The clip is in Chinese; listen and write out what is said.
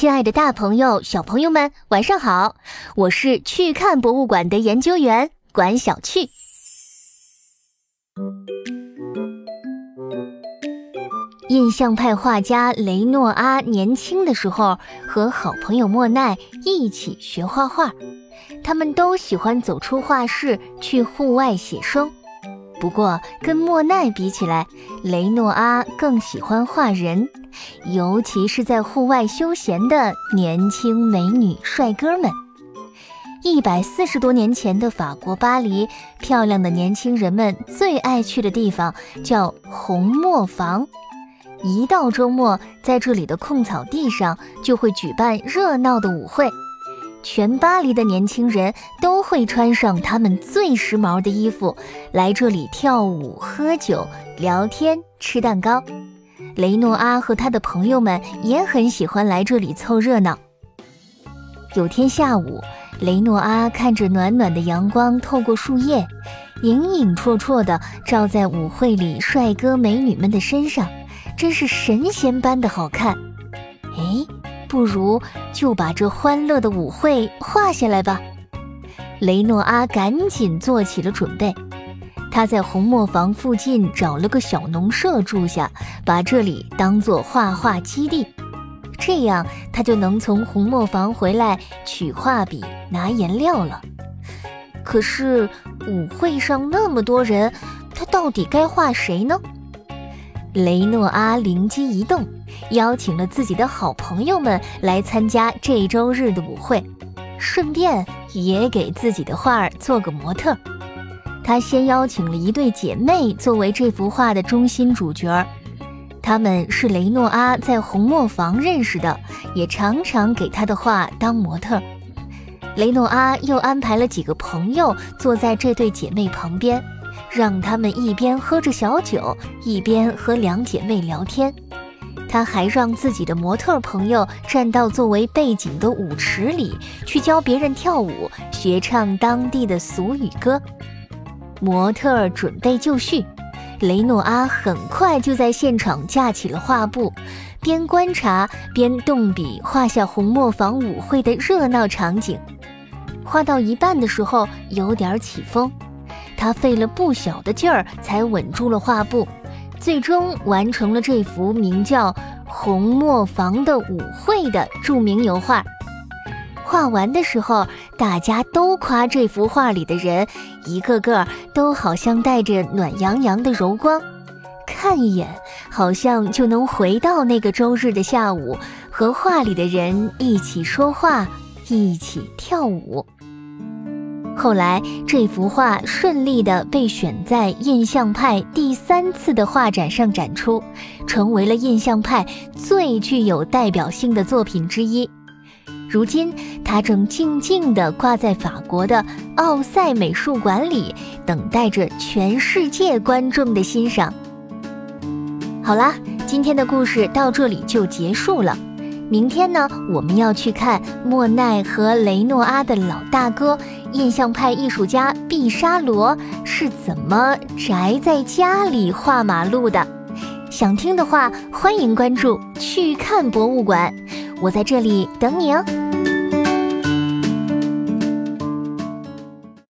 亲爱的大朋友、小朋友们，晚上好！我是去看博物馆的研究员管小趣。印象派画家雷诺阿年轻的时候和好朋友莫奈一起学画画，他们都喜欢走出画室去户外写生。不过，跟莫奈比起来，雷诺阿更喜欢画人，尤其是在户外休闲的年轻美女帅哥们。一百四十多年前的法国巴黎，漂亮的年轻人们最爱去的地方叫红磨坊。一到周末，在这里的空草地上就会举办热闹的舞会。全巴黎的年轻人都会穿上他们最时髦的衣服，来这里跳舞、喝酒、聊天、吃蛋糕。雷诺阿和他的朋友们也很喜欢来这里凑热闹。有天下午，雷诺阿看着暖暖的阳光透过树叶，影影绰绰地照在舞会里帅哥美女们的身上，真是神仙般的好看。哎。不如就把这欢乐的舞会画下来吧。雷诺阿赶紧做起了准备。他在红磨坊附近找了个小农舍住下，把这里当做画画基地。这样他就能从红磨坊回来取画笔、拿颜料了。可是舞会上那么多人，他到底该画谁呢？雷诺阿灵机一动。邀请了自己的好朋友们来参加这周日的舞会，顺便也给自己的画儿做个模特。他先邀请了一对姐妹作为这幅画的中心主角儿，她们是雷诺阿在红磨坊认识的，也常常给他的画当模特。雷诺阿又安排了几个朋友坐在这对姐妹旁边，让他们一边喝着小酒，一边和两姐妹聊天。他还让自己的模特朋友站到作为背景的舞池里，去教别人跳舞，学唱当地的俗语歌。模特准备就绪，雷诺阿很快就在现场架起了画布，边观察边动笔画下红磨坊舞会的热闹场景。画到一半的时候，有点起风，他费了不小的劲儿才稳住了画布。最终完成了这幅名叫《红磨坊的舞会》的著名油画。画完的时候，大家都夸这幅画里的人一个个都好像带着暖洋洋的柔光，看一眼好像就能回到那个周日的下午，和画里的人一起说话，一起跳舞。后来，这幅画顺利地被选在印象派第三次的画展上展出，成为了印象派最具有代表性的作品之一。如今，它正静静地挂在法国的奥赛美术馆里，等待着全世界观众的欣赏。好啦，今天的故事到这里就结束了。明天呢，我们要去看莫奈和雷诺阿的老大哥，印象派艺术家毕沙罗是怎么宅在家里画马路的。想听的话，欢迎关注去看博物馆，我在这里等你哦。